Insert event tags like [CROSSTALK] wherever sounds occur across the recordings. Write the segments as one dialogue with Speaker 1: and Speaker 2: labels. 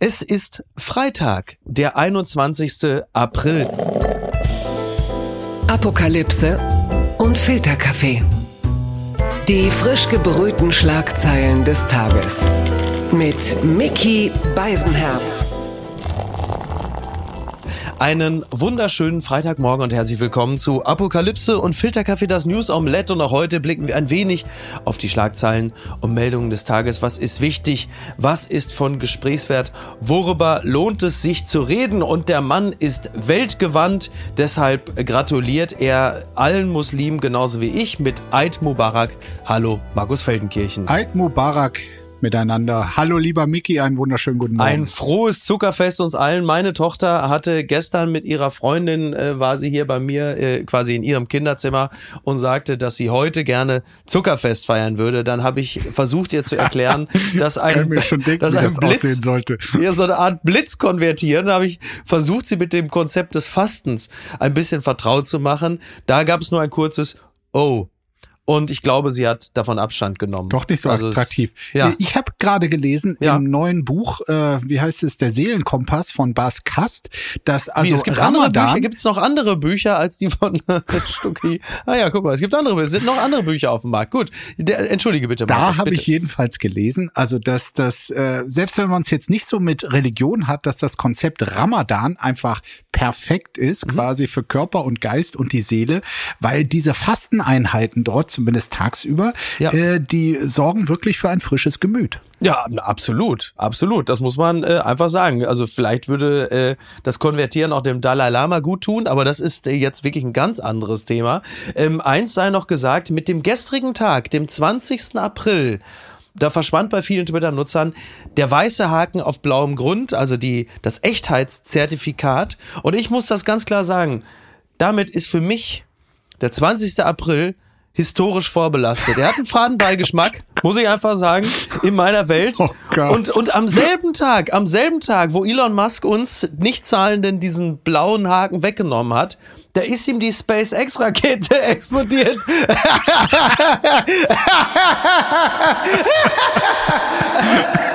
Speaker 1: Es ist Freitag, der 21. April.
Speaker 2: Apokalypse und Filterkaffee. Die frisch gebrühten Schlagzeilen des Tages. Mit Mickey Beisenherz.
Speaker 1: Einen wunderschönen Freitagmorgen und herzlich willkommen zu Apokalypse und Filterkaffee, das News Omelette. Und auch heute blicken wir ein wenig auf die Schlagzeilen und Meldungen des Tages. Was ist wichtig? Was ist von Gesprächswert? Worüber lohnt es sich zu reden? Und der Mann ist weltgewandt. Deshalb gratuliert er allen Muslimen genauso wie ich mit Eid Mubarak. Hallo, Markus Feldenkirchen.
Speaker 3: Eid Mubarak miteinander. Hallo lieber Miki, einen wunderschönen guten Morgen.
Speaker 1: Ein frohes Zuckerfest uns allen. Meine Tochter hatte gestern mit ihrer Freundin, äh, war sie hier bei mir äh, quasi in ihrem Kinderzimmer und sagte, dass sie heute gerne Zuckerfest feiern würde. Dann habe ich versucht ihr zu erklären, [LAUGHS] dass ein,
Speaker 3: denken, dass ein Blitz, sollte.
Speaker 1: Ja, so eine Art Blitz konvertieren. Da habe ich versucht, sie mit dem Konzept des Fastens ein bisschen vertraut zu machen. Da gab es nur ein kurzes Oh, und ich glaube, sie hat davon Abstand genommen.
Speaker 3: Doch nicht so also attraktiv. Es, ja. Ich habe gerade gelesen ja. im neuen Buch, äh, wie heißt es, der Seelenkompass von Bas Kast, dass also
Speaker 1: wie, es gibt Ramadan. Gibt es noch andere Bücher als die von [LAUGHS] Stucki? ah ja, guck mal, es gibt andere, es sind noch andere Bücher auf dem Markt. Gut, der, entschuldige bitte.
Speaker 3: Da habe ich jedenfalls gelesen, also dass das, äh, selbst wenn man es jetzt nicht so mit Religion hat, dass das Konzept Ramadan einfach perfekt ist, mhm. quasi für Körper und Geist und die Seele, weil diese Fasteneinheiten dort zumindest tagsüber, ja. äh, die sorgen wirklich für ein frisches Gemüt.
Speaker 1: Ja, absolut, absolut. Das muss man äh, einfach sagen. Also vielleicht würde äh, das Konvertieren auch dem Dalai Lama gut tun, aber das ist äh, jetzt wirklich ein ganz anderes Thema. Ähm, eins sei noch gesagt, mit dem gestrigen Tag, dem 20. April, da verschwand bei vielen Twitter-Nutzern der weiße Haken auf blauem Grund, also die, das Echtheitszertifikat. Und ich muss das ganz klar sagen, damit ist für mich der 20. April historisch vorbelastet. Er hat einen Fadenbeigeschmack, [LAUGHS] muss ich einfach sagen, in meiner Welt. Oh und, und am selben Tag, am selben Tag, wo Elon Musk uns nicht zahlenden diesen blauen Haken weggenommen hat, da ist ihm die SpaceX-Rakete [LAUGHS] explodiert.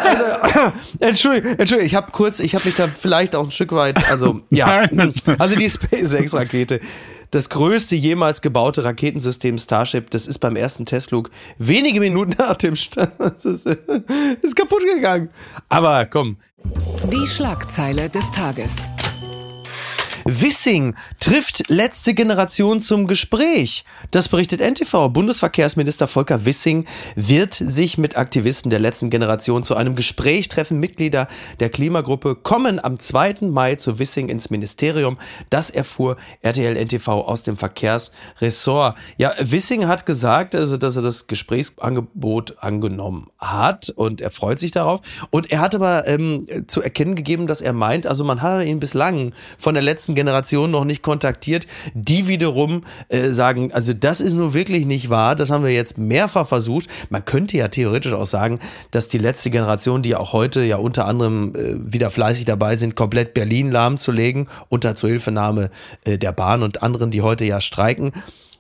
Speaker 1: also, [LAUGHS] Entschuldigung, Entschuldigung, ich habe kurz, ich habe mich da vielleicht auch ein Stück weit, also ja, also die SpaceX-Rakete das größte jemals gebaute Raketensystem Starship, das ist beim ersten Testflug wenige Minuten nach dem Start, ist, ist kaputt gegangen. Aber komm.
Speaker 2: Die Schlagzeile des Tages.
Speaker 1: Wissing trifft letzte Generation zum Gespräch. Das berichtet NTV. Bundesverkehrsminister Volker Wissing wird sich mit Aktivisten der letzten Generation zu einem Gespräch treffen. Mitglieder der Klimagruppe kommen am 2. Mai zu Wissing ins Ministerium. Das erfuhr RTL NTV aus dem Verkehrsressort. Ja, Wissing hat gesagt, also, dass er das Gesprächsangebot angenommen hat und er freut sich darauf. Und er hat aber ähm, zu erkennen gegeben, dass er meint, also man hat ihn bislang von der letzten Generation noch nicht kontaktiert, die wiederum äh, sagen, also das ist nur wirklich nicht wahr, das haben wir jetzt mehrfach versucht. Man könnte ja theoretisch auch sagen, dass die letzte Generation, die auch heute ja unter anderem äh, wieder fleißig dabei sind, komplett Berlin lahmzulegen, unter Zuhilfenahme äh, der Bahn und anderen, die heute ja streiken,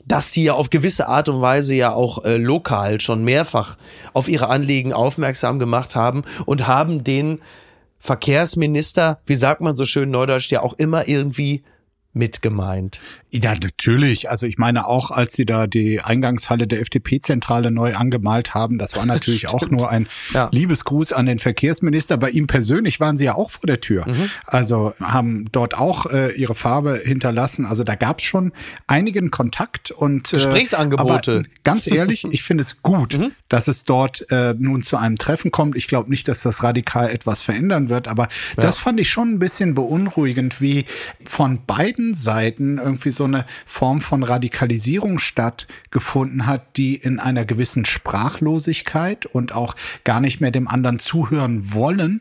Speaker 1: dass sie ja auf gewisse Art und Weise ja auch äh, lokal schon mehrfach auf ihre Anliegen aufmerksam gemacht haben und haben den Verkehrsminister, wie sagt man so schön neudeutsch, ja auch immer irgendwie mitgemeint.
Speaker 3: Ja, natürlich. Also ich meine auch, als sie da die Eingangshalle der FDP-Zentrale neu angemalt haben, das war [LAUGHS] natürlich auch nur ein ja. Liebesgruß an den Verkehrsminister. Bei ihm persönlich waren sie ja auch vor der Tür. Mhm. Also haben dort auch äh, ihre Farbe hinterlassen. Also da gab es schon einigen Kontakt und
Speaker 1: äh, Gesprächsangebote.
Speaker 3: Aber ganz ehrlich, [LAUGHS] ich finde es gut, mhm. dass es dort äh, nun zu einem Treffen kommt. Ich glaube nicht, dass das radikal etwas verändern wird, aber ja. das fand ich schon ein bisschen beunruhigend, wie von beiden Seiten irgendwie so so eine Form von Radikalisierung stattgefunden hat, die in einer gewissen Sprachlosigkeit und auch gar nicht mehr dem anderen zuhören wollen,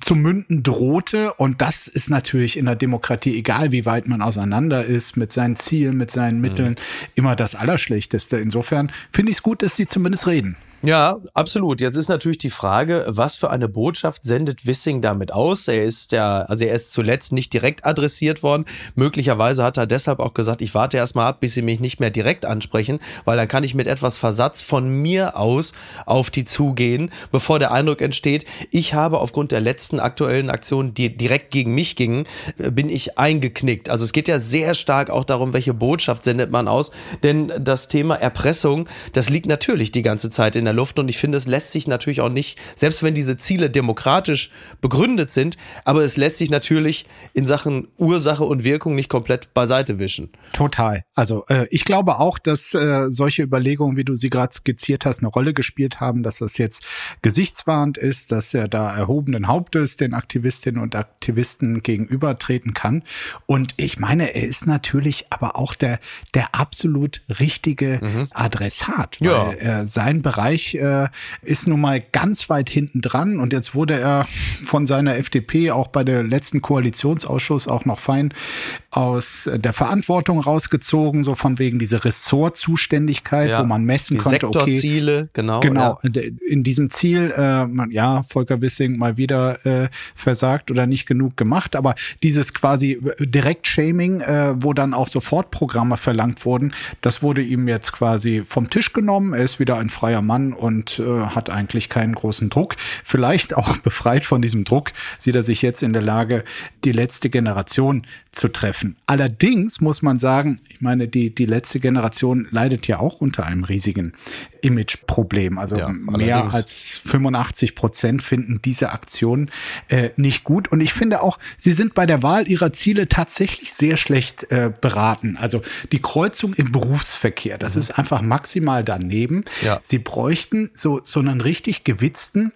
Speaker 3: zu münden drohte. Und das ist natürlich in der Demokratie, egal wie weit man auseinander ist, mit seinen Zielen, mit seinen Mitteln, mhm. immer das Allerschlechteste. Insofern finde ich es gut, dass sie zumindest reden.
Speaker 1: Ja, absolut. Jetzt ist natürlich die Frage, was für eine Botschaft sendet Wissing damit aus? Er ist ja, also er ist zuletzt nicht direkt adressiert worden. Möglicherweise hat er deshalb auch gesagt, ich warte erstmal ab, bis sie mich nicht mehr direkt ansprechen, weil dann kann ich mit etwas Versatz von mir aus auf die zugehen, bevor der Eindruck entsteht, ich habe aufgrund der letzten aktuellen Aktionen, die direkt gegen mich gingen, bin ich eingeknickt. Also es geht ja sehr stark auch darum, welche Botschaft sendet man aus, denn das Thema Erpressung, das liegt natürlich die ganze Zeit in der Luft und ich finde, es lässt sich natürlich auch nicht, selbst wenn diese Ziele demokratisch begründet sind, aber es lässt sich natürlich in Sachen Ursache und Wirkung nicht komplett beiseite wischen.
Speaker 3: Total. Also äh, ich glaube auch, dass äh, solche Überlegungen, wie du sie gerade skizziert hast, eine Rolle gespielt haben, dass das jetzt gesichtswahrend ist, dass er da erhobenen Hauptes den Aktivistinnen und Aktivisten gegenübertreten kann. Und ich meine, er ist natürlich aber auch der, der absolut richtige mhm. Adressat, weil ja. sein Bereich Bereich äh, ist nun mal ganz weit hinten dran. Und jetzt wurde er von seiner FDP auch bei der letzten Koalitionsausschuss auch noch fein aus der Verantwortung rausgezogen, so von wegen diese Ressortzuständigkeit, ja. wo man messen
Speaker 1: Die
Speaker 3: konnte,
Speaker 1: okay, Sektorziele, genau.
Speaker 3: Genau, ja. in diesem Ziel, äh, man, ja, Volker Wissing mal wieder äh, versagt oder nicht genug gemacht, aber dieses quasi Direkt-Shaming, äh, wo dann auch Sofortprogramme verlangt wurden, das wurde ihm jetzt quasi vom Tisch genommen. Er ist wieder ein freier Mann und äh, hat eigentlich keinen großen Druck. Vielleicht auch [LAUGHS] befreit von diesem Druck sieht er sich jetzt in der Lage, die letzte Generation zu treffen. Allerdings muss man sagen, ich meine, die, die letzte Generation leidet ja auch unter einem riesigen Imageproblem. Also ja, mehr als 85 Prozent finden diese Aktion äh, nicht gut. Und ich finde auch, sie sind bei der Wahl ihrer Ziele tatsächlich sehr schlecht äh, beraten. Also die Kreuzung im Berufsverkehr, das mhm. ist einfach maximal daneben. Ja. Sie bräuchten so, so einen richtig gewitzten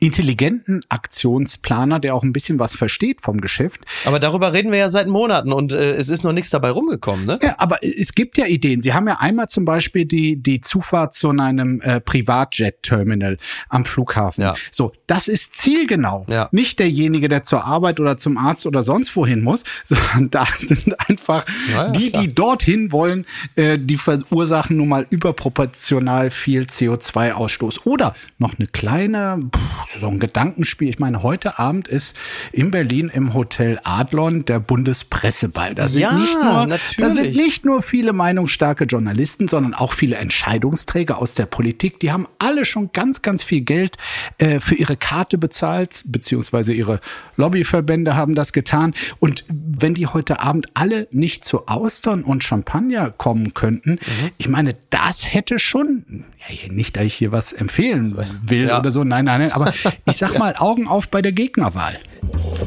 Speaker 3: intelligenten Aktionsplaner, der auch ein bisschen was versteht vom Geschäft.
Speaker 1: Aber darüber reden wir ja seit Monaten und äh, es ist noch nichts dabei rumgekommen, ne?
Speaker 3: Ja, aber es gibt ja Ideen. Sie haben ja einmal zum Beispiel die, die Zufahrt zu einem äh, Privatjet-Terminal am Flughafen. Ja. So, das ist zielgenau. Ja. Nicht derjenige, der zur Arbeit oder zum Arzt oder sonst wohin muss, [LAUGHS] sondern da sind einfach ja, die, klar. die dorthin wollen, äh, die verursachen nun mal überproportional viel CO2-Ausstoß. Oder noch eine kleine, pff, so ein Gedankenspiel. Ich meine, heute Abend ist in Berlin im Hotel Adlon der Bundespresseball. Da sind, ja, nicht, nur, natürlich. da sind nicht nur viele meinungsstarke Journalisten, sondern auch viele Entscheidungsträger aus der Politik. Die haben alle schon ganz, ganz viel Geld äh, für ihre Karte bezahlt, beziehungsweise ihre Lobbyverbände haben das getan. Und wenn die heute Abend alle nicht zu Austern und Champagner kommen könnten, mhm. ich meine, das hätte schon, ja, nicht, dass ich hier was empfehlen will ja. oder so, nein, nein, nein, aber ich sag mal, Augen auf bei der Gegnerwahl.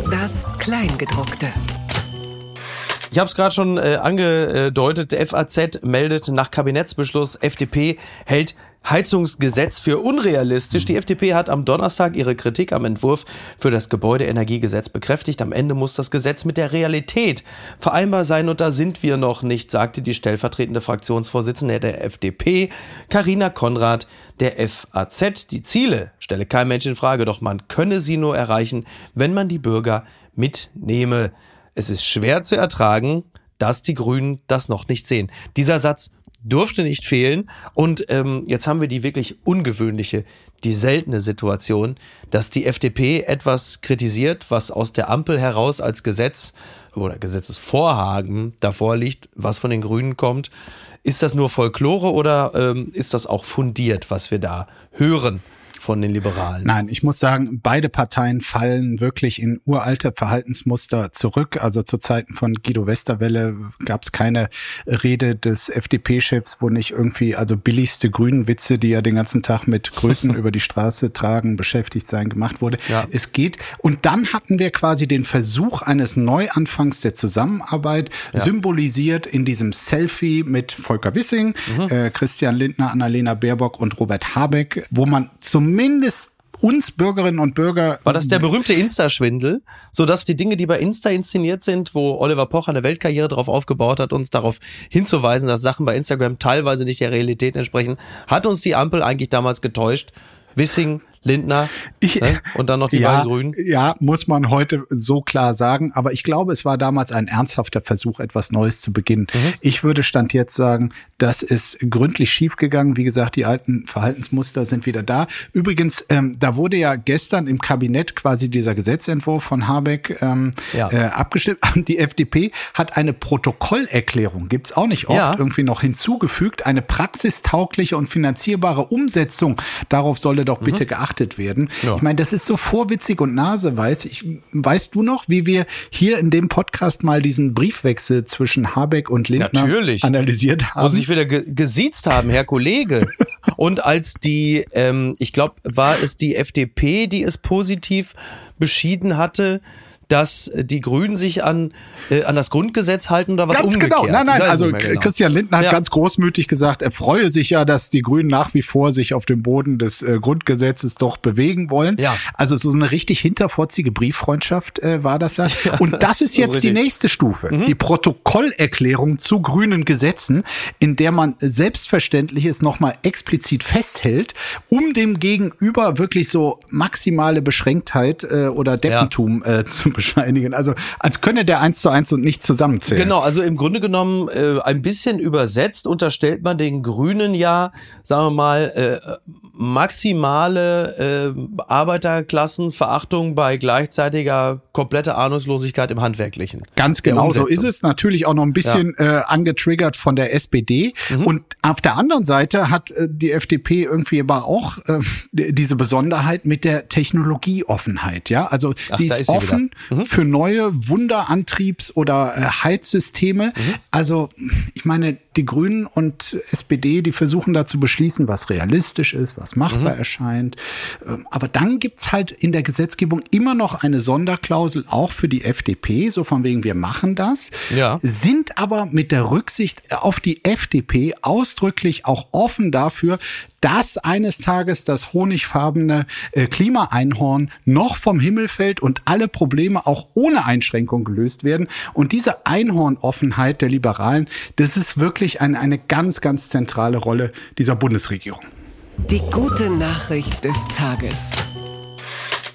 Speaker 2: Das Kleingedruckte.
Speaker 1: Ich habe es gerade schon äh, angedeutet, FAZ meldet nach Kabinettsbeschluss, FDP hält Heizungsgesetz für unrealistisch. Die FDP hat am Donnerstag ihre Kritik am Entwurf für das Gebäudeenergiegesetz bekräftigt. Am Ende muss das Gesetz mit der Realität vereinbar sein und da sind wir noch nicht, sagte die stellvertretende Fraktionsvorsitzende der FDP, Karina Konrad, der FAZ. Die Ziele stelle kein Mensch in Frage, doch man könne sie nur erreichen, wenn man die Bürger mitnehme. Es ist schwer zu ertragen, dass die Grünen das noch nicht sehen. Dieser Satz durfte nicht fehlen. Und ähm, jetzt haben wir die wirklich ungewöhnliche, die seltene Situation, dass die FDP etwas kritisiert, was aus der Ampel heraus als Gesetz oder Gesetzesvorhaben davor liegt, was von den Grünen kommt. Ist das nur Folklore oder ähm, ist das auch fundiert, was wir da hören? Von den Liberalen.
Speaker 3: Nein, ich muss sagen, beide Parteien fallen wirklich in uralte Verhaltensmuster zurück. Also zu Zeiten von Guido Westerwelle gab es keine Rede des FDP-Chefs, wo nicht irgendwie, also billigste Grünenwitze, die ja den ganzen Tag mit Kröten [LAUGHS] über die Straße tragen, beschäftigt sein, gemacht wurde. Ja. Es geht. Und dann hatten wir quasi den Versuch eines Neuanfangs der Zusammenarbeit, ja. symbolisiert in diesem Selfie mit Volker Wissing, mhm. äh, Christian Lindner, Annalena Baerbock und Robert Habeck, wo man zum zumindest uns Bürgerinnen und Bürger.
Speaker 1: War das der berühmte Insta-Schwindel? So dass die Dinge, die bei Insta inszeniert sind, wo Oliver Pocher eine Weltkarriere darauf aufgebaut hat, uns darauf hinzuweisen, dass Sachen bei Instagram teilweise nicht der Realität entsprechen, hat uns die Ampel eigentlich damals getäuscht. Wissing Lindner
Speaker 3: Ich-
Speaker 1: ne? und dann noch die
Speaker 3: ja,
Speaker 1: beiden Grünen.
Speaker 3: ja, muss man heute so klar sagen. Aber ich glaube, es war damals ein ernsthafter Versuch, etwas Neues zu beginnen.
Speaker 1: Mhm.
Speaker 3: Ich würde Stand jetzt sagen, das ist gründlich schiefgegangen. Wie gesagt, die alten Verhaltensmuster sind wieder da. Übrigens, ähm, da wurde ja gestern im Kabinett quasi dieser Gesetzentwurf von Habeck ähm,
Speaker 1: Ja.
Speaker 3: äh, abgestimmt. [LAUGHS] Die FDP hat eine Protokollerklärung, gibt's auch nicht oft,
Speaker 1: Ja.
Speaker 3: irgendwie noch hinzugefügt. Eine praxistaugliche und finanzierbare Umsetzung. Darauf solle doch bitte geachtet werden.
Speaker 1: Mhm. Ja.
Speaker 3: Ich meine, das ist so vorwitzig und naseweiß. Ich, weißt du noch, wie wir hier in dem Podcast mal diesen Briefwechsel zwischen Habeck und Lindner
Speaker 1: Natürlich.
Speaker 3: analysiert
Speaker 1: Wo
Speaker 3: haben?
Speaker 1: sie sich wieder ge gesiezt haben, Herr Kollege. [LAUGHS] Und als die, ähm, ich glaube, war es die FDP, die es positiv beschieden hatte, dass die Grünen sich an, äh, an das Grundgesetz halten oder was
Speaker 3: Ganz
Speaker 1: umgekehrt?
Speaker 3: genau. Nein, nein, also
Speaker 1: genau.
Speaker 3: Christian Lindner hat
Speaker 1: Ja.
Speaker 3: ganz großmütig gesagt, er freue sich ja, dass die Grünen nach wie vor sich auf dem Boden des äh, Grundgesetzes doch bewegen wollen.
Speaker 1: Ja.
Speaker 3: Also so eine richtig hinterfotzige Brieffreundschaft äh, war das ja. [LAUGHS] Und das, ist jetzt die.
Speaker 1: Mhm.
Speaker 3: nächste Stufe, die Protokollerklärung zu grünen Gesetzen, in der man Selbstverständliches nochmal explizit festhält, um dem Gegenüber wirklich so maximale Beschränktheit äh, oder Deppentum äh, zu bescheinigen. Also als könne der eins zu eins und nicht zusammenzählen.
Speaker 1: Genau, also im Grunde genommen äh, ein bisschen übersetzt unterstellt man den Grünen ja, sagen wir mal, äh, maximale äh, Arbeiterklassenverachtung bei gleichzeitiger kompletter Ahnungslosigkeit im Handwerklichen.
Speaker 3: Ganz genau so ist es. Natürlich auch noch ein bisschen äh, angetriggert von der SPD.
Speaker 1: Mhm.
Speaker 3: Und auf der anderen Seite hat äh, die FDP irgendwie aber auch äh, diese Besonderheit mit der Technologieoffenheit. Ja, also
Speaker 1: Ach,
Speaker 3: sie ist,
Speaker 1: ist sie
Speaker 3: offen für neue Wunderantriebs- oder äh, Heizsysteme.
Speaker 1: Mhm.
Speaker 3: Also ich meine, die Grünen und SPD, die versuchen da zu beschließen, was realistisch ist, was machbar
Speaker 1: Mhm.
Speaker 3: erscheint. Ähm, Aber dann gibt's halt in der Gesetzgebung immer noch eine Sonderklausel, auch für die FDP, so von wegen, wir machen das,
Speaker 1: Ja.
Speaker 3: sind aber mit der Rücksicht auf die FDP ausdrücklich auch offen dafür, dass eines Tages das honigfarbene äh, Klimaeinhorn noch vom Himmel fällt und alle Probleme auch ohne Einschränkung gelöst werden. Und diese Einhornoffenheit der Liberalen, das ist wirklich eine, eine ganz, ganz zentrale Rolle dieser Bundesregierung.
Speaker 2: Die gute Nachricht des Tages.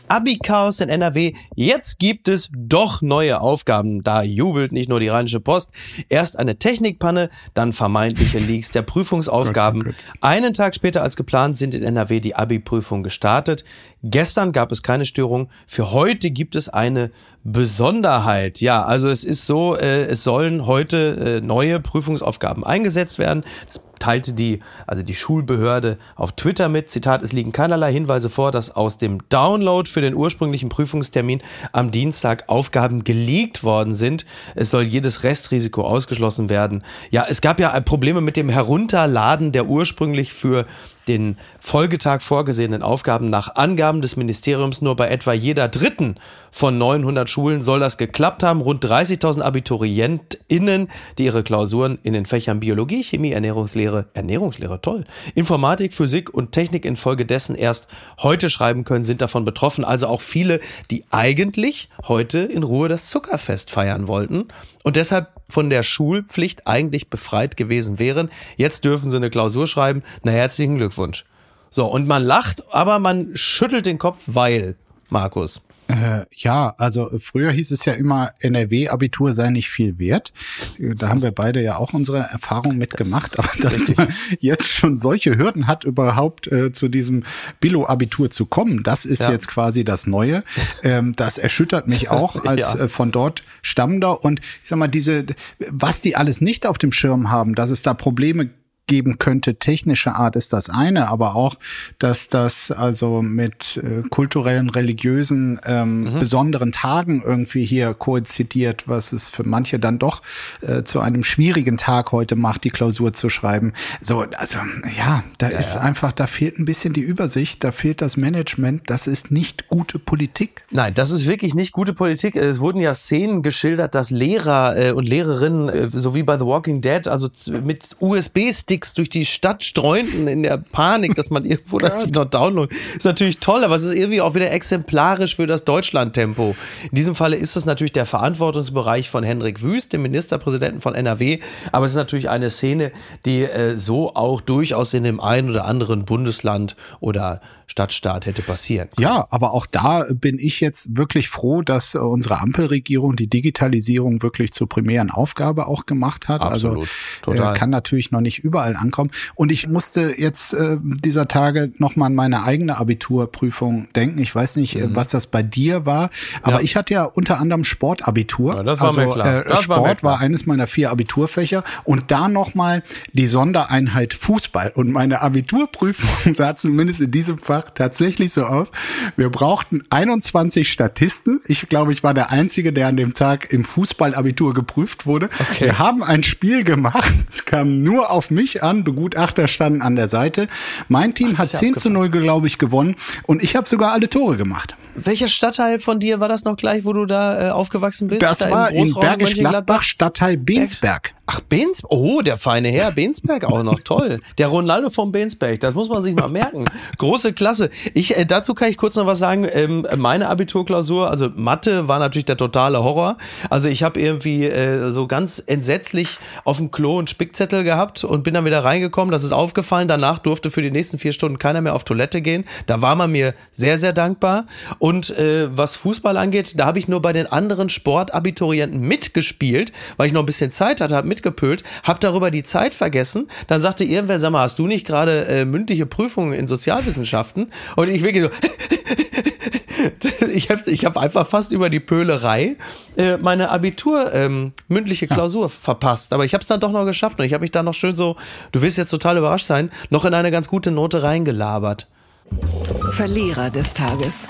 Speaker 1: Abi-Chaos in NRW. Jetzt gibt es doch neue Aufgaben. Da jubelt nicht nur die Rheinische Post. Erst eine Technikpanne, dann vermeintliche Leaks der [LAUGHS] Prüfungsaufgaben.
Speaker 3: Gott,
Speaker 1: Einen Tag später als geplant sind in NRW die Abi-Prüfungen gestartet. Gestern gab es keine Störung. Für heute gibt es eine Besonderheit. Ja, also es ist so, äh, es sollen heute äh, neue Prüfungsaufgaben eingesetzt werden. Das teilte die, also die Schulbehörde auf Twitter mit. Zitat, es liegen keinerlei Hinweise vor, dass aus dem Download für den ursprünglichen Prüfungstermin am Dienstag Aufgaben geleakt worden sind. Es soll jedes Restrisiko ausgeschlossen werden. Ja, es gab ja Probleme mit dem Herunterladen der ursprünglich für den Folgetag vorgesehenen Aufgaben nach Angaben des Ministeriums nur bei etwa jeder dritten von 900 Schulen soll das geklappt haben. Rund 30.000 AbiturientInnen, die ihre Klausuren in den Fächern Biologie, Chemie, Ernährungslehre, Ernährungslehre, toll, Informatik, Physik und Technik infolgedessen erst heute schreiben können, sind davon betroffen. Also auch viele, die eigentlich heute in Ruhe das Zuckerfest feiern wollten und deshalb von der Schulpflicht eigentlich befreit gewesen wären. Jetzt dürfen sie eine Klausur schreiben. Na, herzlichen Glückwunsch. So, und man lacht, aber man schüttelt den Kopf, weil, Markus.
Speaker 3: Äh, ja, also früher hieß es ja immer, NRW-Abitur sei nicht viel wert. Äh, Da haben wir beide ja auch unsere Erfahrung mitgemacht. Aber dass
Speaker 1: richtig.
Speaker 3: man jetzt schon solche Hürden hat, überhaupt äh, zu diesem Billo-Abitur zu kommen, das ist
Speaker 1: Ja.
Speaker 3: jetzt quasi das Neue. Ähm, das erschüttert mich auch [LAUGHS] als
Speaker 1: Ja.
Speaker 3: äh, von dort Stammender. Und ich sag mal, diese, was die alles nicht auf dem Schirm haben, dass es da Probleme geben könnte, technische Art ist das eine, aber auch, dass das also mit äh, kulturellen, religiösen, ähm, besonderen Tagen irgendwie hier koinzidiert, was es für manche dann doch äh, zu einem schwierigen Tag heute macht, die Klausur zu schreiben. So, also ja, da ist einfach, da fehlt ein bisschen die Übersicht, da fehlt das Management, das ist nicht gute Politik.
Speaker 1: Nein, das ist wirklich nicht gute Politik. Es wurden ja Szenen geschildert, dass Lehrer äh, und Lehrerinnen, äh, so wie bei The Walking Dead, also mit USB-Sticks USB-Sticks durch die Stadt streunten in der Panik, dass man irgendwo das [LAUGHS] noch downloadet. Ist natürlich toll, aber es ist irgendwie auch wieder exemplarisch für das Deutschland-Tempo. In diesem Falle ist es natürlich der Verantwortungsbereich von Hendrik Wüst, dem Ministerpräsidenten von NRW, aber es ist natürlich eine Szene, die äh, so auch durchaus in dem einen oder anderen Bundesland oder Stadtstaat hätte passieren
Speaker 3: können. Ja, aber auch da bin ich jetzt wirklich froh, dass unsere Ampelregierung die Digitalisierung wirklich zur primären Aufgabe auch gemacht hat.
Speaker 1: Absolut,
Speaker 3: also total. Äh, kann natürlich noch nicht überall ankommen. Und ich musste jetzt äh, dieser Tage nochmal an meine eigene Abiturprüfung denken. Ich weiß nicht, äh, mhm. was das bei dir war, aber ja. ich hatte ja unter anderem Sportabitur.
Speaker 1: Ja, das war also, mir klar.
Speaker 3: Äh, Sport war, klar. war eines meiner vier Abiturfächer und da nochmal die Sondereinheit Fußball. Und meine Abiturprüfung [LAUGHS] sah zumindest in diesem Fach tatsächlich so aus. Wir brauchten 21 Statisten. Ich glaube, ich war der Einzige, der an dem Tag im Fußballabitur geprüft wurde. Okay. Wir haben ein Spiel gemacht. Es kam nur auf mich an. Begutachter standen an der Seite. Mein Team Ach, hat 10 zu 0, glaube ich, gewonnen. Und ich habe sogar alle Tore gemacht.
Speaker 1: Welcher Stadtteil von dir war das noch gleich, wo du da äh, aufgewachsen bist?
Speaker 3: Das da war in Bergisch Gladbach, Stadtteil Bensberg.
Speaker 1: Ach, Bensberg. Oh, der feine Herr. Bensberg auch noch. [LAUGHS] Toll. Der Ronaldo von Bensberg. Das muss man sich mal merken. Große Klasse. Ich, äh, dazu kann ich kurz noch was sagen. Ähm, meine Abiturklausur, also Mathe, war natürlich der totale Horror. Also ich habe irgendwie äh, so ganz entsetzlich auf dem Klo einen Spickzettel gehabt und bin dann wieder reingekommen. Das ist aufgefallen. Danach durfte für die nächsten vier Stunden keiner mehr auf Toilette gehen. Da war man mir sehr, sehr dankbar. Und äh, was Fußball angeht, da habe ich nur bei den anderen Sportabiturienten mitgespielt, weil ich noch ein bisschen Zeit hatte, habe mitgepölt, habe darüber die Zeit vergessen. Dann sagte irgendwer, sag mal, hast du nicht gerade äh, mündliche Prüfungen in Sozialwissenschaften? Und ich wirklich so, [LAUGHS] ich habe ich hab einfach fast über die Pölerei äh, meine Abitur ähm, mündliche Klausur ja. verpasst. Aber ich habe es dann doch noch geschafft und ich habe mich da noch schön so, du wirst jetzt total überrascht sein, noch in eine ganz gute Note reingelabert.
Speaker 2: Verlierer des Tages.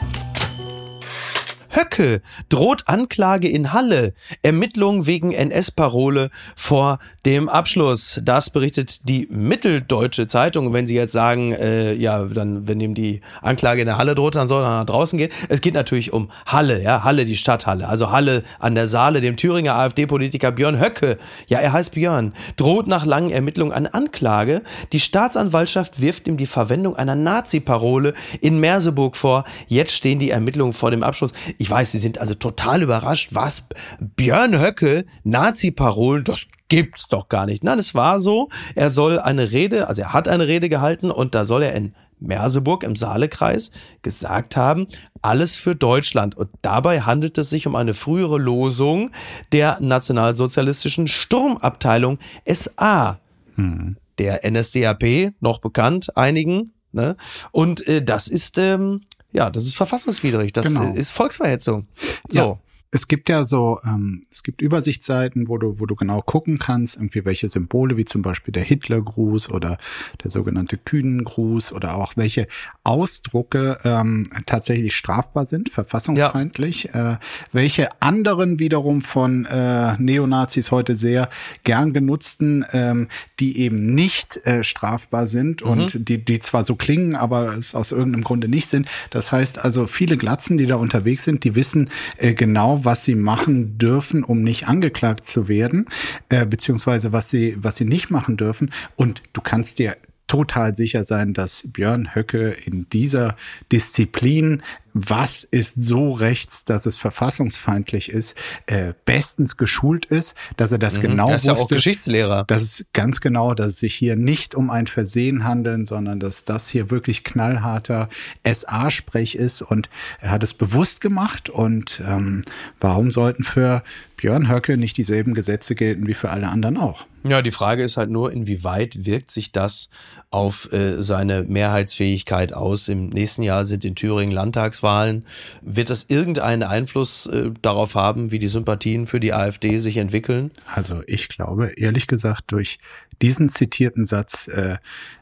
Speaker 1: Höcke droht Anklage in Halle. Ermittlungen wegen NS-Parole vor dem Abschluss. Das berichtet die Mitteldeutsche Zeitung. Wenn Sie jetzt sagen, äh, ja, dann, wenn ihm die Anklage in der Halle droht, dann soll er nach draußen gehen. Es geht natürlich um Halle, ja, Halle, die Stadthalle. Also Halle an der Saale, dem Thüringer AfD-Politiker Björn Höcke. Ja, er heißt Björn. Droht nach langen Ermittlungen eine Anklage. Die Staatsanwaltschaft wirft ihm die Verwendung einer Nazi-Parole in Merseburg vor. Jetzt stehen die Ermittlungen vor dem Abschluss. Ich weiß, Sie sind also total überrascht. Was? Björn Höcke, Nazi-Parolen, das gibt's doch gar nicht. Nein, es war so. Er soll eine Rede, also er hat eine Rede gehalten und da soll er in Merseburg im Saalekreis gesagt haben, alles für Deutschland. Und dabei handelt es sich um eine frühere Losung der nationalsozialistischen Sturmabteilung SA. Hm. Der NSDAP, noch bekannt einigen. Ne? Und äh, das ist ähm, ja, das ist verfassungswidrig. Das genau. ist Volksverhetzung. So. Ja
Speaker 3: es gibt ja so, ähm, es gibt Übersichtsseiten, wo du, wo du genau gucken kannst, irgendwie welche Symbole, wie zum Beispiel der Hitlergruß oder der sogenannte Kühnengruß oder auch welche Ausdrucke ähm, tatsächlich strafbar sind, verfassungsfeindlich, ja. äh, welche anderen wiederum von äh, Neonazis heute sehr gern genutzten, ähm, die eben nicht äh, strafbar sind mhm. und die, die zwar so klingen, aber es aus irgendeinem Grunde nicht sind. Das heißt also, viele Glatzen, die da unterwegs sind, die wissen äh, genau, was sie machen dürfen, um nicht angeklagt zu werden, äh, beziehungsweise was sie, was sie nicht machen dürfen. Und du kannst dir total sicher sein, dass Björn Höcke in dieser Disziplin was ist so rechts, dass es verfassungsfeindlich ist, äh, bestens geschult ist, dass er das mhm, genau er
Speaker 1: ist wusste. Ja auch Geschichtslehrer.
Speaker 3: Das ist ganz genau, dass es sich hier nicht um ein Versehen handelt, sondern dass das hier wirklich knallharter SA-Sprech ist und er hat es bewusst gemacht und ähm, warum sollten für Björn Höcke nicht dieselben Gesetze gelten wie für alle anderen auch?
Speaker 1: Ja, die Frage ist halt nur, inwieweit wirkt sich das auf äh, seine Mehrheitsfähigkeit aus? Im nächsten Jahr sind in Thüringen Landtags Landtagswahlen. Wird das irgendeinen Einfluss äh, darauf haben, wie die Sympathien für die AfD sich entwickeln?
Speaker 3: Also ich glaube, ehrlich gesagt, durch diesen zitierten Satz äh,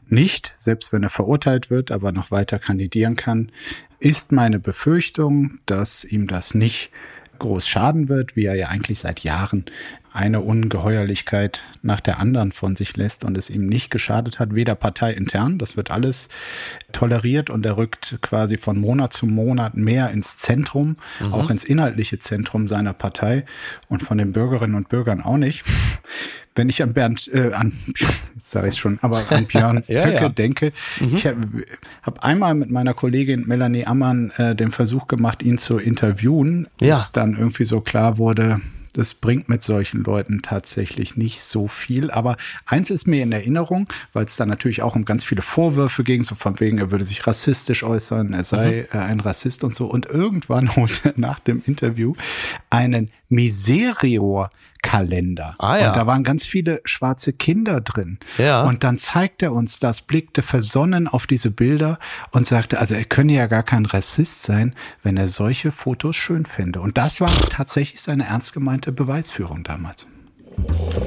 Speaker 3: nicht, selbst wenn er verurteilt wird, aber noch weiter kandidieren kann, ist meine Befürchtung, dass ihm das nicht groß schaden wird, wie er ja eigentlich seit Jahren eine Ungeheuerlichkeit nach der anderen von sich lässt und es ihm nicht geschadet hat, weder parteiintern, das wird alles toleriert und er rückt quasi von Monat zu Monat mehr ins Zentrum, mhm. auch ins inhaltliche Zentrum seiner Partei und von den Bürgerinnen und Bürgern auch nicht. [LAUGHS] wenn ich an Bernd, äh, an, [LAUGHS] jetzt sage ich schon, aber an Björn [LAUGHS]
Speaker 1: Ja,
Speaker 3: Höcke
Speaker 1: ja.
Speaker 3: denke,
Speaker 1: Mhm.
Speaker 3: ich habe hab einmal mit meiner Kollegin Melanie Ammann äh, den Versuch gemacht, ihn zu interviewen,
Speaker 1: Ja.
Speaker 3: bis dann irgendwie so klar wurde, das bringt mit solchen Leuten tatsächlich nicht so viel. Aber eins ist mir in Erinnerung, weil es da natürlich auch um ganz viele Vorwürfe ging, so von wegen, er würde sich rassistisch äußern, er sei äh, ein Rassist und so. Und irgendwann [LAUGHS] holte er nach dem Interview einen Miserior-Kalender.
Speaker 1: Ah, ja.
Speaker 3: Und da waren ganz viele schwarze Kinder drin.
Speaker 1: Ja.
Speaker 3: Und dann zeigte er uns das, blickte versonnen auf diese Bilder und sagte, also er könne ja gar kein Rassist sein, wenn er solche Fotos schön fände. Und das war tatsächlich seine ernst gemeinte Beweisführung damals.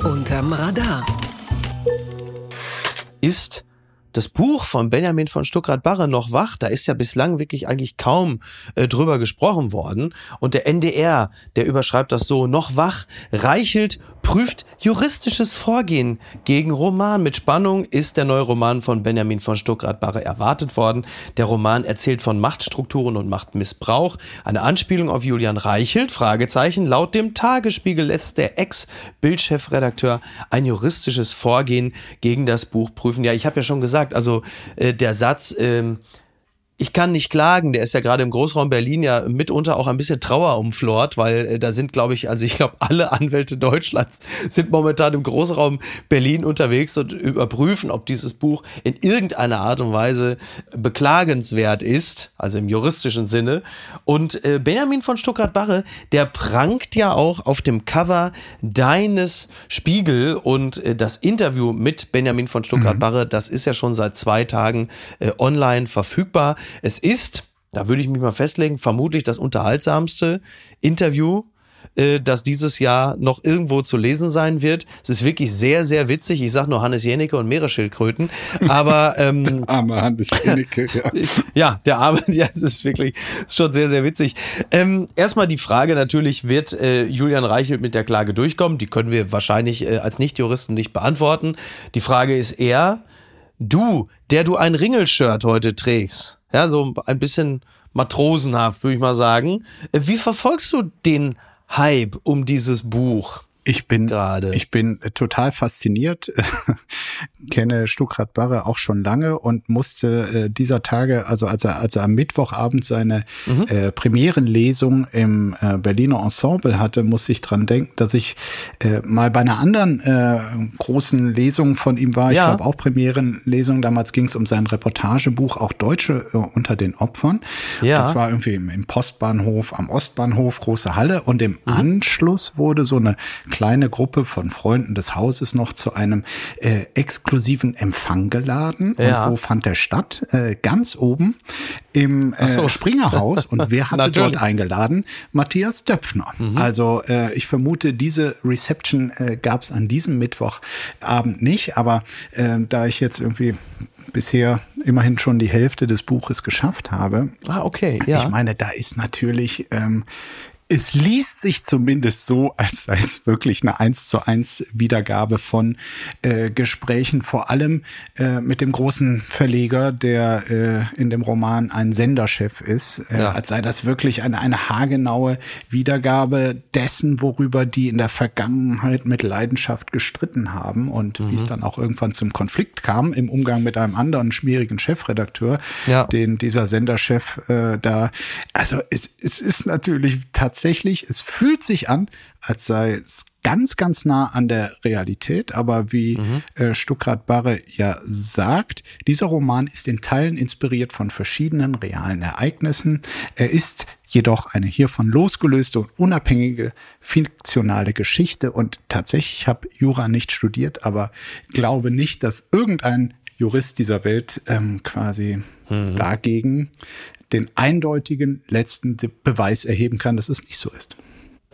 Speaker 2: Unterm Radar.
Speaker 1: ist das Buch von Benjamin von Stuckrad-Barre noch wach. Da ist ja bislang wirklich eigentlich kaum äh, drüber gesprochen worden. Und der NDR, der überschreibt das so, noch wach, Reichelt prüft juristisches Vorgehen gegen Roman. Mit Spannung ist der neue Roman von Benjamin von Stuckrad-Barre erwartet worden. Der Roman erzählt von Machtstrukturen und Machtmissbrauch. Eine Anspielung auf Julian Reichelt, Fragezeichen. Laut dem Tagesspiegel lässt der Ex-Bildchefredakteur ein juristisches Vorgehen gegen das Buch prüfen. Ja, ich habe ja schon gesagt, also äh, der Satz, ähm, ich kann nicht klagen, der ist ja gerade im Großraum Berlin ja mitunter auch ein bisschen Trauer umflort, weil äh, da sind, glaube ich, also ich glaube, alle Anwälte Deutschlands [LAUGHS] sind momentan im Großraum Berlin unterwegs und überprüfen, ob dieses Buch in irgendeiner Art und Weise beklagenswert ist, also im juristischen Sinne. Und äh, Benjamin von Stuckrad-Barre, der prangt ja auch auf dem Cover deines Spiegel und äh, das Interview mit Benjamin von Stuckrad-Barre, das ist ja schon seit zwei Tagen online verfügbar. Es ist, da würde ich mich mal festlegen, vermutlich das unterhaltsamste Interview, äh, das dieses Jahr noch irgendwo zu lesen sein wird. Es ist wirklich sehr, sehr witzig. Ich sage nur Hannes Jenecke und Meeresschildkröten. Aber [LAUGHS] ähm,
Speaker 3: Arme Hannes Jennecke, ja. [LAUGHS]
Speaker 1: ja, der Abend, [LAUGHS] ja, es ist wirklich schon sehr, sehr witzig. Ähm, erstmal die Frage natürlich, wird äh, Julian Reichelt mit der Klage durchkommen? Die können wir wahrscheinlich äh, als Nichtjuristen nicht beantworten. Die Frage ist eher, du, der du ein Ringelshirt heute trägst, ja, so ein bisschen matrosenhaft, würde ich mal sagen. Wie verfolgst du den Hype um dieses Buch?
Speaker 3: Ich bin
Speaker 1: Gerade.
Speaker 3: Ich bin total fasziniert, [LAUGHS] kenne Stuckrad Barre auch schon lange und musste äh, dieser Tage, also als er, als er am Mittwochabend seine
Speaker 1: Mhm.
Speaker 3: äh, Premierenlesung im äh, Berliner Ensemble hatte, musste ich dran denken, dass ich äh, mal bei einer anderen äh, großen Lesung von ihm war. Ich
Speaker 1: Ja.
Speaker 3: glaube auch Premierenlesung. Damals ging es um sein Reportagebuch, auch Deutsche äh, unter den Opfern.
Speaker 1: Ja.
Speaker 3: Das war irgendwie im, im Postbahnhof, am Ostbahnhof, große Halle. Und im
Speaker 1: Mhm.
Speaker 3: Anschluss wurde so eine kleine Gruppe von Freunden des Hauses noch zu einem äh, exklusiven Empfang geladen.
Speaker 1: Ja.
Speaker 3: Und wo fand der statt? Äh, ganz oben im
Speaker 1: Ach so.
Speaker 3: äh, Springerhaus. Und [LAUGHS] wer hatte.
Speaker 1: Mhm.
Speaker 3: dort eingeladen? Matthias Döpfner. Also äh, ich vermute, diese Reception äh, gab es an diesem Mittwochabend nicht. Aber äh, da ich jetzt irgendwie bisher immerhin schon die Hälfte des Buches geschafft habe,
Speaker 1: Ah, okay, ja.
Speaker 3: ich meine, da ist natürlich, ähm, es liest sich zumindest so, als sei es wirklich eine eins zu eins Wiedergabe von äh, Gesprächen, vor allem äh, mit dem großen Verleger, der äh, in dem Roman ein Senderchef ist, äh,
Speaker 1: Ja.
Speaker 3: als sei das wirklich eine, eine haargenaue Wiedergabe dessen, worüber die in der Vergangenheit mit Leidenschaft gestritten haben und wie
Speaker 1: Mhm.
Speaker 3: es dann auch irgendwann zum Konflikt kam im Umgang mit einem anderen schmierigen Chefredakteur,
Speaker 1: Ja.
Speaker 3: den dieser Senderchef äh, da. Also es, es ist natürlich tatsächlich, es fühlt sich an, als sei es ganz, ganz nah an der Realität. Aber wie äh, Stuckrad Barre ja sagt, dieser Roman ist in Teilen inspiriert von verschiedenen realen Ereignissen. Er ist jedoch eine hiervon losgelöste und unabhängige fiktionale Geschichte. Und tatsächlich, ich habe Jura nicht studiert, aber glaube nicht, dass irgendein Jurist dieser Welt ähm, quasi dagegen den eindeutigen letzten Beweis erheben kann, dass es nicht so ist.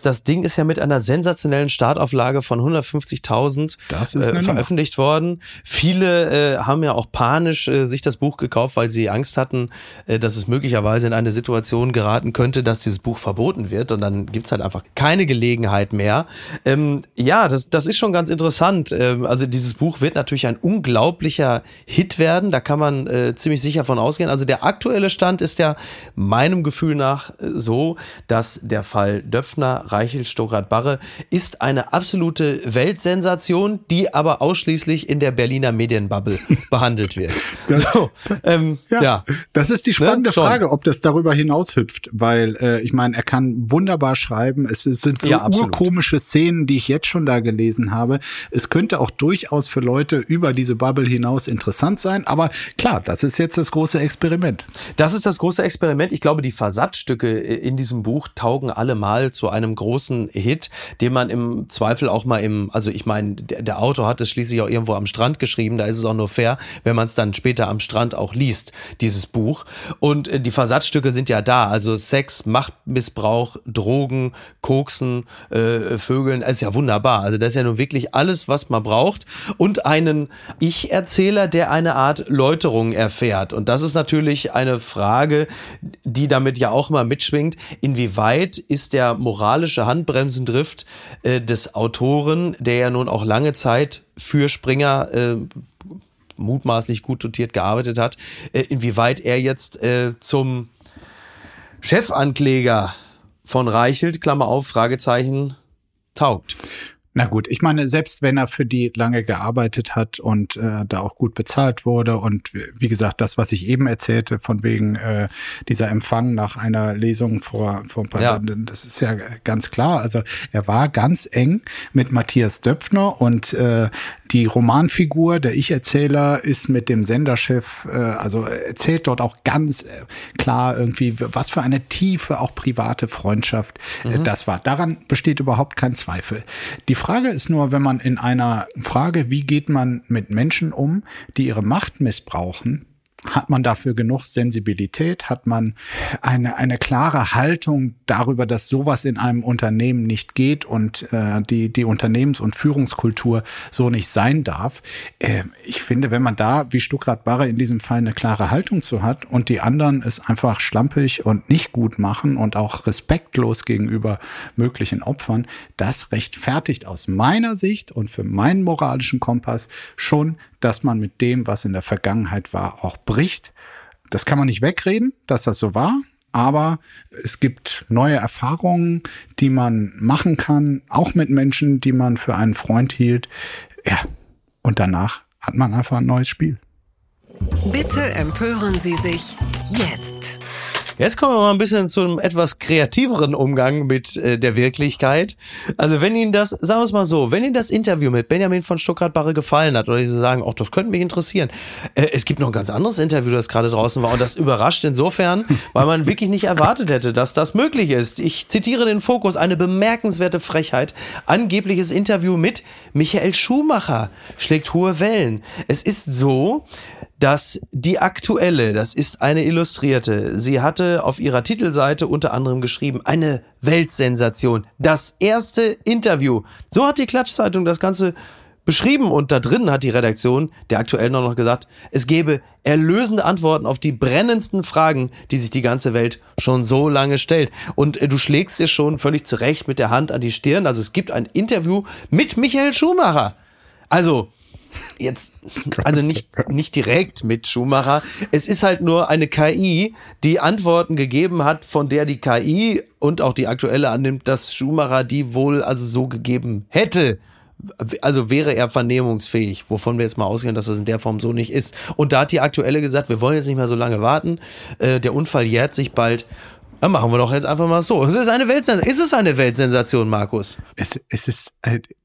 Speaker 1: Das Ding ist ja mit einer sensationellen Startauflage von 150.000
Speaker 3: Das ist
Speaker 1: äh, veröffentlicht worden. Viele äh, haben ja auch panisch äh, sich das Buch gekauft, weil sie Angst hatten, äh, dass es möglicherweise in eine Situation geraten könnte, dass dieses Buch verboten wird. Und dann gibt's halt einfach keine Gelegenheit mehr. Ähm, ja, das, das ist schon ganz interessant. Ähm, also dieses Buch wird natürlich ein unglaublicher Hit werden. Da kann man äh, ziemlich sicher von ausgehen. Also der aktuelle Stand ist ja meinem Gefühl nach äh, so, dass der Fall Döpfner Reichel Stuckrad-Barre ist eine absolute Weltsensation, die aber ausschließlich in der Berliner Medienbubble [LAUGHS] behandelt wird.
Speaker 3: so, ähm, ja, ja, das ist die spannende ne? Frage, ob das darüber hinaus hüpft, weil äh, ich meine, er kann wunderbar schreiben. Es, es sind so ja, urkomische Szenen, die ich jetzt schon da gelesen habe. Es könnte auch durchaus für Leute über diese Bubble hinaus interessant sein, aber klar, das ist jetzt das große Experiment.
Speaker 1: Das ist das große Experiment. Ich glaube, die Versatzstücke in diesem Buch taugen alle mal zu einem großen Hit, den man im Zweifel auch mal im, also ich meine, der, der Autor hat es schließlich auch irgendwo am Strand geschrieben, da ist es auch nur fair, wenn man es dann später am Strand auch liest, dieses Buch. Und äh, die Versatzstücke sind ja da, also Sex, Machtmissbrauch, Drogen, Koksen, äh, Vögeln, ist ja wunderbar. Also das ist ja nun wirklich alles, was man braucht. Und einen Ich-Erzähler, der eine Art Läuterung erfährt. Und das ist natürlich eine Frage, die damit ja auch mal mitschwingt. Inwieweit ist der moralische Handbremsendrift äh, des Autoren, der ja nun auch lange Zeit für Springer äh, mutmaßlich gut dotiert gearbeitet hat, äh, inwieweit er jetzt äh, zum Chefankläger von Reichelt, Klammer auf, Fragezeichen, taugt.
Speaker 3: Na gut, ich meine, selbst wenn er für die lange gearbeitet hat und äh, da auch gut bezahlt wurde und wie gesagt, das, was ich eben erzählte, von wegen äh, dieser Empfang nach einer Lesung vor, vor ein paar ja. Jahren, das ist ja ganz klar. Also er war ganz eng mit Matthias Döpfner und äh, die Romanfigur, der Ich-Erzähler, ist mit dem Senderchef, äh, also erzählt dort auch ganz äh, klar irgendwie, was für eine tiefe, auch private Freundschaft äh, mhm. das war. Daran besteht überhaupt kein Zweifel. Die Frage ist nur, wenn man in einer Frage, wie geht man mit Menschen um, die ihre Macht missbrauchen, hat man dafür genug Sensibilität? Hat man eine, eine klare Haltung darüber, dass sowas in einem Unternehmen nicht geht und äh, die, die Unternehmens- und Führungskultur so nicht sein darf? Äh, ich finde, wenn man da, wie Stuckrad Barre in diesem Fall, eine klare Haltung zu hat und die anderen es einfach schlampig und nicht gut machen und auch respektlos gegenüber möglichen Opfern, das rechtfertigt aus meiner Sicht und für meinen moralischen Kompass schon, dass man mit dem, was in der Vergangenheit war, auch bricht. Das kann man nicht wegreden, dass das so war. Aber es gibt neue Erfahrungen, die man machen kann, auch mit Menschen, die man für einen Freund hielt. Ja, und danach hat man einfach ein neues Spiel.
Speaker 2: Bitte empören Sie sich jetzt.
Speaker 1: Jetzt kommen wir mal ein bisschen zu einem etwas kreativeren Umgang mit äh, der Wirklichkeit. Also wenn Ihnen das, sagen wir es mal so, wenn Ihnen das Interview mit Benjamin von Stuttgart-Barre gefallen hat oder Sie sagen, ach, das könnte mich interessieren. Äh, es gibt noch ein ganz anderes Interview, das gerade draußen war und das überrascht insofern, [LAUGHS] weil man wirklich nicht erwartet hätte, dass das möglich ist. Ich zitiere den Fokus, eine bemerkenswerte Frechheit. Angebliches Interview mit Michael Schumacher schlägt hohe Wellen. Es ist so, dass die aktuelle, das ist eine Illustrierte, sie hatte auf ihrer Titelseite unter anderem geschrieben, eine Weltsensation, das erste Interview. So hat die Klatschzeitung das Ganze beschrieben und da drin hat die Redaktion der aktuell noch gesagt, es gebe erlösende Antworten auf die brennendsten Fragen, die sich die ganze Welt schon so lange stellt. Und äh, du schlägst dir schon völlig zurecht mit der Hand an die Stirn. Also es gibt ein Interview mit Michael Schumacher. Also, jetzt, also nicht, nicht direkt mit Schumacher. Es ist halt nur eine KI, die Antworten gegeben hat, von der die KI und auch die aktuelle annimmt, dass Schumacher die wohl also so gegeben hätte. Also wäre er vernehmungsfähig, wovon wir jetzt mal ausgehen, dass das in der Form so nicht ist. Und da hat die aktuelle gesagt, wir wollen jetzt nicht mehr so lange warten. Äh, der Unfall jährt sich bald. Dann machen wir doch jetzt einfach mal so. Es ist eine Weltsensation. Ist es eine Weltsensation, Markus?
Speaker 3: Es, es ist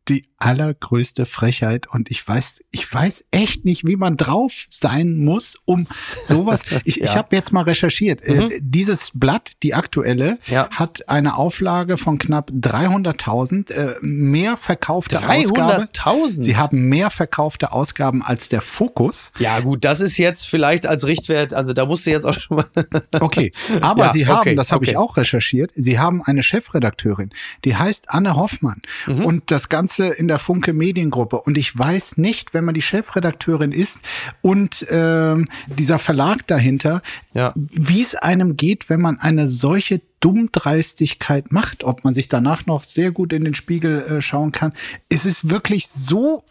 Speaker 3: die allergrößte Frechheit und ich weiß, ich weiß echt nicht, wie man drauf sein muss, um sowas. [LAUGHS] Ich, ja. ich habe jetzt mal recherchiert. Äh, mhm. Äh, dieses Blatt, die aktuelle, ja. hat eine Auflage von knapp 300.000, äh, mehr verkaufte 300 Ausgaben. Sie haben mehr verkaufte Ausgaben als der Fokus.
Speaker 1: Ja gut, das ist jetzt vielleicht als Richtwert, also da musst du jetzt auch schon mal. [LAUGHS]
Speaker 3: okay, aber ja, Sie haben, okay, das habe okay. ich auch recherchiert, Sie haben eine Chefredakteurin, die heißt Anne Hoffmann mhm. und das Ganze Ganze in der Funke Mediengruppe. Und ich weiß nicht, wenn man die Chefredakteurin ist und ähm, dieser Verlag dahinter, ja. wie es einem geht, wenn man eine solche Dummdreistigkeit macht, ob man sich danach noch sehr gut in den Spiegel äh, schauen kann. Es ist wirklich so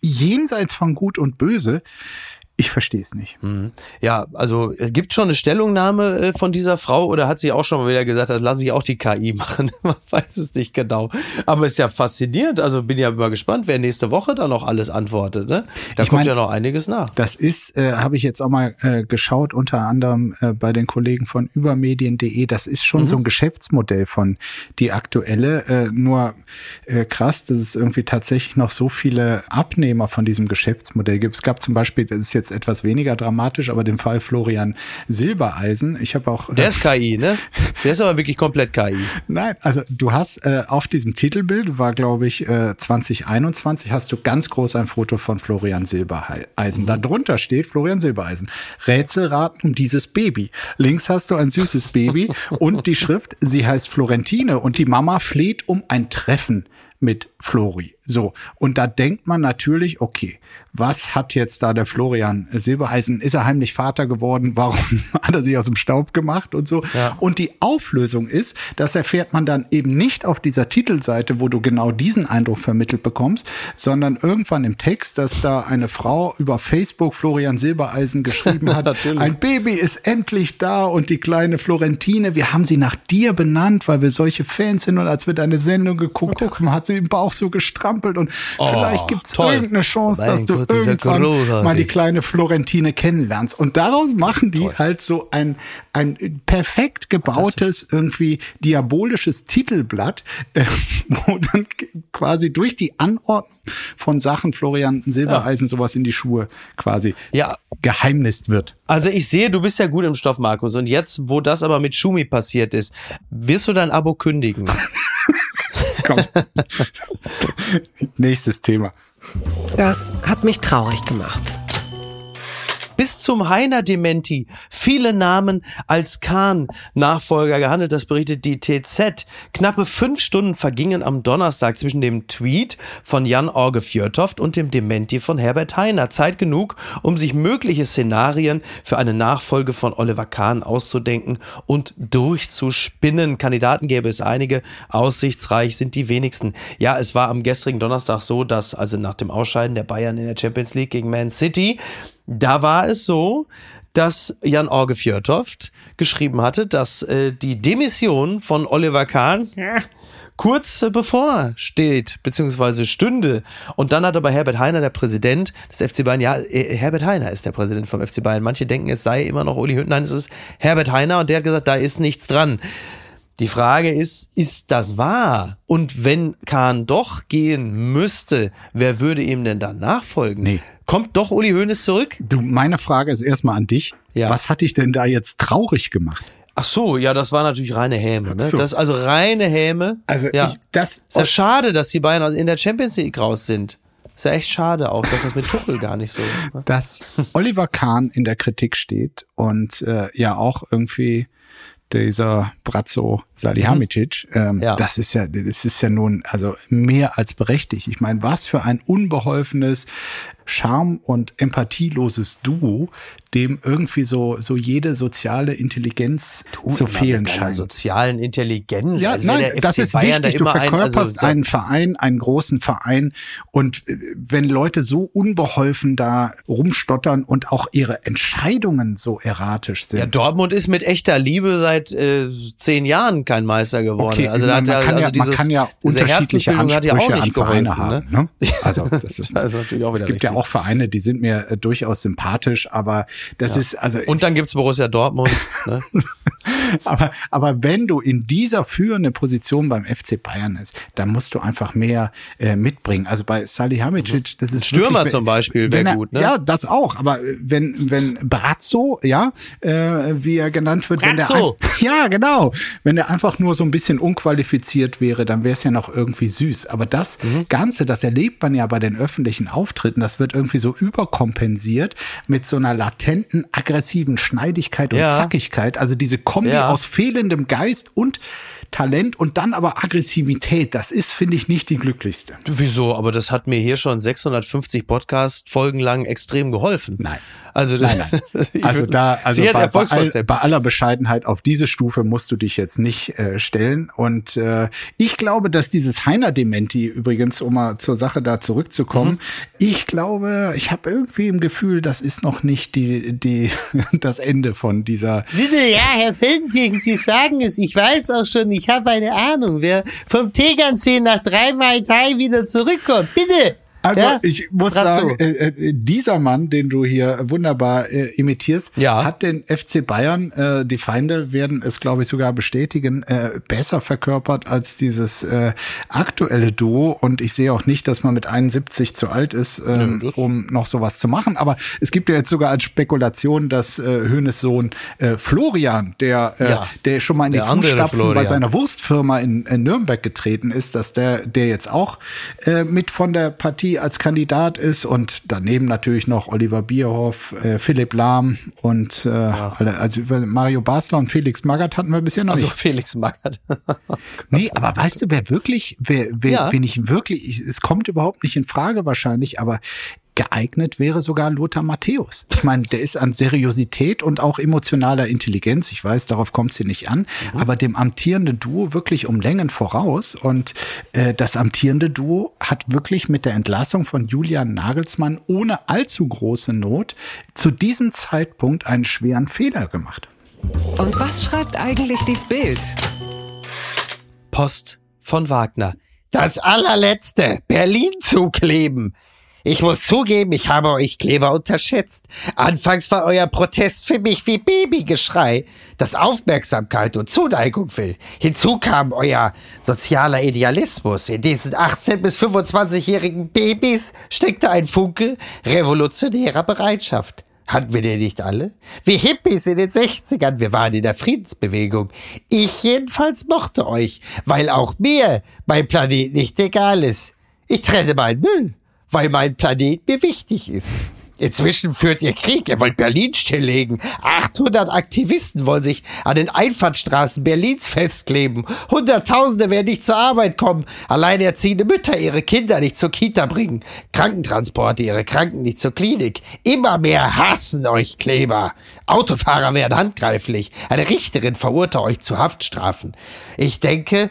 Speaker 3: jenseits von Gut und Böse. Ich verstehe es nicht.
Speaker 1: Mhm. Ja, also es gibt schon eine Stellungnahme äh, von dieser Frau oder hat sie auch schon mal wieder gesagt, das lasse ich auch die KI [LAUGHS] machen. Man weiß es nicht genau. Aber es ist ja faszinierend. Also bin ja mal gespannt, wer nächste Woche da noch alles antwortet. Ne? Da ich kommt mein, ja noch einiges nach.
Speaker 3: Das ist, äh, habe ich jetzt auch mal äh, geschaut, unter anderem äh, bei den Kollegen von übermedien.de. Das ist schon mhm. so ein Geschäftsmodell von die aktuelle. Äh, nur äh, krass, dass es irgendwie tatsächlich noch so viele Abnehmer von diesem Geschäftsmodell gibt. Es gab zum Beispiel, das ist jetzt jetzt etwas weniger dramatisch, aber den Fall Florian Silbereisen. Ich habe auch.
Speaker 1: Der ist KI, ne? Der ist aber wirklich komplett KI. [LAUGHS]
Speaker 3: Nein, also du hast äh, auf diesem Titelbild, war glaube ich äh, 2021, hast du ganz groß ein Foto von Florian Silbereisen. Mhm. Darunter steht Florian Silbereisen. Rätselraten um dieses Baby. Links hast du ein süßes Baby [LAUGHS] und die Schrift, sie heißt Florentine und die Mama fleht um ein Treffen mit Flori. So, und da denkt man natürlich, okay, was hat jetzt da der Florian Silbereisen? Ist er heimlich Vater geworden? Warum [LAUGHS] hat er sich aus dem Staub gemacht und so? Ja. Und die Auflösung ist, das erfährt man dann eben nicht auf dieser Titelseite, wo du genau diesen Eindruck vermittelt bekommst, sondern irgendwann im Text, dass da eine Frau über Facebook Florian Silbereisen geschrieben [LAUGHS] hat, ein Baby ist endlich da und die kleine Florentine, wir haben sie nach dir benannt, weil wir solche Fans sind und als wir deine Sendung geguckt haben, hat sie im Bauch so gestrampelt getrampelt und oh, vielleicht gibt es irgendeine Chance, mein dass du Gott, irgendwann mal die kleine Florentine kennenlernst. Und daraus machen die toll. halt so ein, ein perfekt gebautes, irgendwie diabolisches Titelblatt, äh, wo dann quasi durch die Anordnung von Sachen Florian Silbereisen ja. sowas in die Schuhe quasi ja. geheimnist wird.
Speaker 1: Also ich sehe, du bist ja gut im Stoff, Markus. Und jetzt, wo das aber mit Schumi passiert ist, wirst du dein Abo kündigen? [LAUGHS]
Speaker 3: Komm. [LAUGHS] Nächstes Thema.
Speaker 2: Das hat mich traurig gemacht
Speaker 1: bis zum Heiner Dementi viele Namen als Kahn-Nachfolger gehandelt. Das berichtet die TZ. Knappe fünf Stunden vergingen am Donnerstag zwischen dem Tweet von Jan Orge Fjörtoft und dem Dementi von Herbert Heiner. Zeit genug, um sich mögliche Szenarien für eine Nachfolge von Oliver Kahn auszudenken und durchzuspinnen. Kandidaten gäbe es einige, aussichtsreich sind die wenigsten. Ja, es war am gestrigen Donnerstag so, dass also nach dem Ausscheiden der Bayern in der Champions League gegen Man City da war es so, dass Jan Orge Fjörtoft geschrieben hatte, dass äh, die Demission von Oliver Kahn kurz bevor steht, beziehungsweise stünde. Und dann hat aber Herbert Heiner, der Präsident des FC Bayern, ja, äh, Herbert Heiner ist der Präsident vom FC Bayern. Manche denken, es sei immer noch Uli Hütten. Nein, es ist Herbert Heiner und der hat gesagt, da ist nichts dran. Die Frage ist, ist das wahr? Und wenn Kahn doch gehen müsste, wer würde ihm denn dann nachfolgen? Nee. Kommt doch Uli Hoeneß zurück?
Speaker 3: Du, meine Frage ist erstmal an dich. Ja. Was hat dich denn da jetzt traurig gemacht?
Speaker 1: Ach so, ja, das war natürlich reine Häme. Ne? So. Das ist also reine Häme.
Speaker 3: Also ja. ich, das
Speaker 1: ist ja schade, dass die Bayern in der Champions League raus sind. Ist ja echt schade auch, dass das mit Tuchel gar nicht so.
Speaker 3: Ne? Dass Oliver Kahn in der Kritik steht und äh, ja auch irgendwie dieser Brazzo Salihamidzic, mhm. ähm, ja. das ist ja, das ist ja nun also mehr als berechtigt. Ich meine, was für ein unbeholfenes, charm- und empathieloses Duo, dem irgendwie so, so jede soziale Intelligenz du, zu fehlen scheint.
Speaker 1: sozialen Intelligenz.
Speaker 3: Ja, also nein, das ist Bayern wichtig. Du verkörperst ein, also so einen Verein, einen großen Verein. Und äh, wenn Leute so unbeholfen da rumstottern und auch ihre Entscheidungen so erratisch sind. Ja,
Speaker 1: Dortmund ist mit echter Liebe seit äh, zehn Jahren kein Meister geworden.
Speaker 3: Okay, also da hat man, kann also ja, dieses, man kann ja unterschiedliche Ansprüche ja an Vereine geholfen, haben. Ne? Ne? Also das ist, [LAUGHS] das ist natürlich auch wieder Es gibt richtig. ja auch Vereine, die sind mir äh, durchaus sympathisch, aber das ja. ist also.
Speaker 1: Und dann gibt's Borussia Dortmund. [LAUGHS] ne?
Speaker 3: aber, aber wenn du in dieser führenden Position beim FC Bayern ist, dann musst du einfach mehr äh, mitbringen. Also bei Salihamidzic, das ist
Speaker 1: Stürmer wirklich, zum Beispiel wäre gut, ne?
Speaker 3: Ja, das auch. Aber wenn wenn Brazzo, ja, äh, wie er genannt wird, Brazzo. wenn der [LAUGHS] ja genau, wenn er einfach nur so ein bisschen unqualifiziert wäre, dann wäre es ja noch irgendwie süß. Aber das mhm. Ganze, das erlebt man ja bei den öffentlichen Auftritten, das wird irgendwie so überkompensiert mit so einer latenten aggressiven Schneidigkeit und ja. Zackigkeit. Also diese Kombi ja. aus fehlendem Geist und Talent und dann aber Aggressivität, das ist, finde ich, nicht die glücklichste.
Speaker 1: Wieso? Aber das hat mir hier schon 650 Podcast-Folgen lang extrem geholfen.
Speaker 3: Nein.
Speaker 1: Also,
Speaker 3: nein, nein. [LAUGHS] also da, also bei, bei, all, bei, aller Bescheidenheit auf diese Stufe musst du dich jetzt nicht äh, stellen. Und äh, ich glaube, dass dieses Heiner-Dementi übrigens, um mal zur Sache da zurückzukommen, mhm. ich glaube, ich habe irgendwie im Gefühl, das ist noch nicht die, die, [LAUGHS] das Ende von dieser.
Speaker 4: Bitte, ja, Herr Feldenkirchen, Sie sagen es. Ich weiß auch schon, ich habe eine Ahnung, wer vom Tegernsee nach drei Mai Tai wieder zurückkommt. Bitte!
Speaker 3: Also ja? ich muss sagen, äh, äh, dieser Mann, den du hier wunderbar äh, imitierst, ja. hat den FC Bayern, äh, die Feinde werden es, glaube ich, sogar bestätigen, äh, besser verkörpert als dieses äh, aktuelle Duo. Und ich sehe auch nicht, dass man mit 71 zu alt ist, ähm, ja, um noch sowas zu machen. Aber es gibt ja jetzt sogar als Spekulation, dass äh, Hönes Sohn äh, Florian, der, äh, ja. der schon mal in die Fußstapfen bei seiner Wurstfirma in, in Nürnberg getreten ist, dass der, der jetzt auch äh, mit von der Partie als Kandidat ist und daneben natürlich noch Oliver Bierhoff, äh, Philipp Lahm und äh, ja. alle, also Mario Basler und Felix Magath hatten wir bisher noch also nicht.
Speaker 1: Felix Magath. [LAUGHS]
Speaker 3: nee, aber weißt du, wer wirklich, wer, wer, ja. wen ich wirklich, es kommt überhaupt nicht in Frage wahrscheinlich, aber geeignet wäre sogar Lothar Matthäus. Ich meine, der ist an Seriosität und auch emotionaler Intelligenz. Ich weiß, darauf kommt sie nicht an, mhm. aber dem amtierenden Duo wirklich um Längen voraus. Und äh, das amtierende Duo hat wirklich mit der Entlassung von Julian Nagelsmann ohne allzu große Not zu diesem Zeitpunkt einen schweren Fehler gemacht.
Speaker 2: Und was schreibt eigentlich die Bild?
Speaker 1: Post von Wagner.
Speaker 4: Das allerletzte, Berlin zukleben. Ich muss zugeben, ich habe euch Kleber unterschätzt. Anfangs war euer Protest für mich wie Babygeschrei, das Aufmerksamkeit und Zuneigung will. Hinzu kam euer sozialer Idealismus. In diesen 18- bis 25-jährigen Babys steckte ein Funke revolutionärer Bereitschaft. Hatten wir den nicht alle? Wir Hippies in den 60ern, wir waren in der Friedensbewegung. Ich jedenfalls mochte euch, weil auch mir mein Planet nicht egal ist. Ich trenne meinen Müll weil mein Planet mir wichtig ist. Inzwischen führt ihr Krieg, ihr wollt Berlin stilllegen. 800 Aktivisten wollen sich an den Einfahrtstraßen Berlins festkleben. Hunderttausende werden nicht zur Arbeit kommen. Alleinerziehende Mütter ihre Kinder nicht zur Kita bringen. Krankentransporte ihre Kranken nicht zur Klinik. Immer mehr hassen euch Kleber. Autofahrer werden handgreiflich. Eine Richterin verurteilt euch zu Haftstrafen. Ich denke,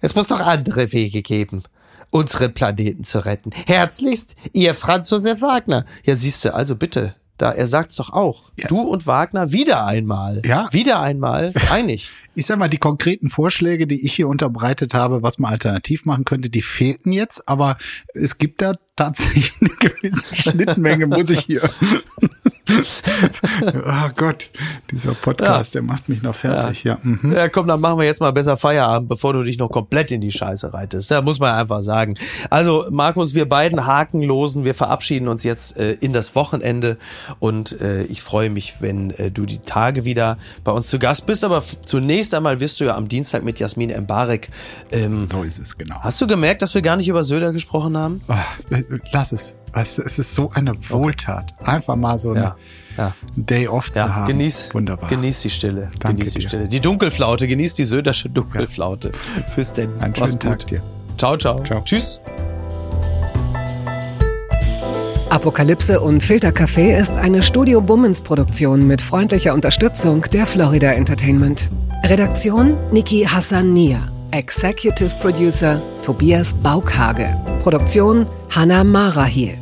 Speaker 4: es muss noch andere Wege geben unseren Planeten zu retten. Herzlichst, ihr Franz Josef Wagner. Ja, siehst du, also bitte. Da, er sagt's doch auch. Ja. Du und Wagner wieder einmal. Ja. Wieder einmal einig. [LAUGHS]
Speaker 3: Ich sag mal, die konkreten Vorschläge, die ich hier unterbreitet habe, was man alternativ machen könnte, die fehlten jetzt, aber es gibt da tatsächlich eine gewisse [LAUGHS] Schnittmenge, muss ich hier oh [LAUGHS] Gott, dieser Podcast, ja. der macht mich noch fertig. Ja.
Speaker 1: Ja. Mhm. ja, komm, dann machen wir jetzt mal besser Feierabend, bevor du dich noch komplett in die Scheiße reitest. Da muss man einfach sagen. Also, Markus, wir beiden Haken losen. Wir verabschieden uns jetzt äh, in das Wochenende und äh, ich freue mich, wenn äh, du die Tage wieder bei uns zu Gast bist. Aber zunächst einmal wirst du ja am Dienstag mit Jasmin Embarek.
Speaker 3: Ähm, so ist es, genau.
Speaker 1: Hast du gemerkt, dass wir gar nicht über Söder gesprochen haben? Oh,
Speaker 3: lass es. Es ist so eine Wohltat. Einfach mal so ja, ja. Day off ja, zu haben.
Speaker 1: Genieß,
Speaker 3: Wunderbar.
Speaker 1: Genieß die Stille. Danke genieß die dir. Stille. Die Dunkelflaute. Genieß die Södersche Dunkelflaute. Ja. Fürs denn.
Speaker 3: Einen schönen Tag dir.
Speaker 1: Ciao, ciao. ciao. Tschüss.
Speaker 2: Apokalypse und Filtercafé ist eine Studio Bummens Produktion mit freundlicher Unterstützung der Florida Entertainment. Redaktion Niki Hassania. Executive Producer Tobias Baukhage. Produktion Hannah Marahiel.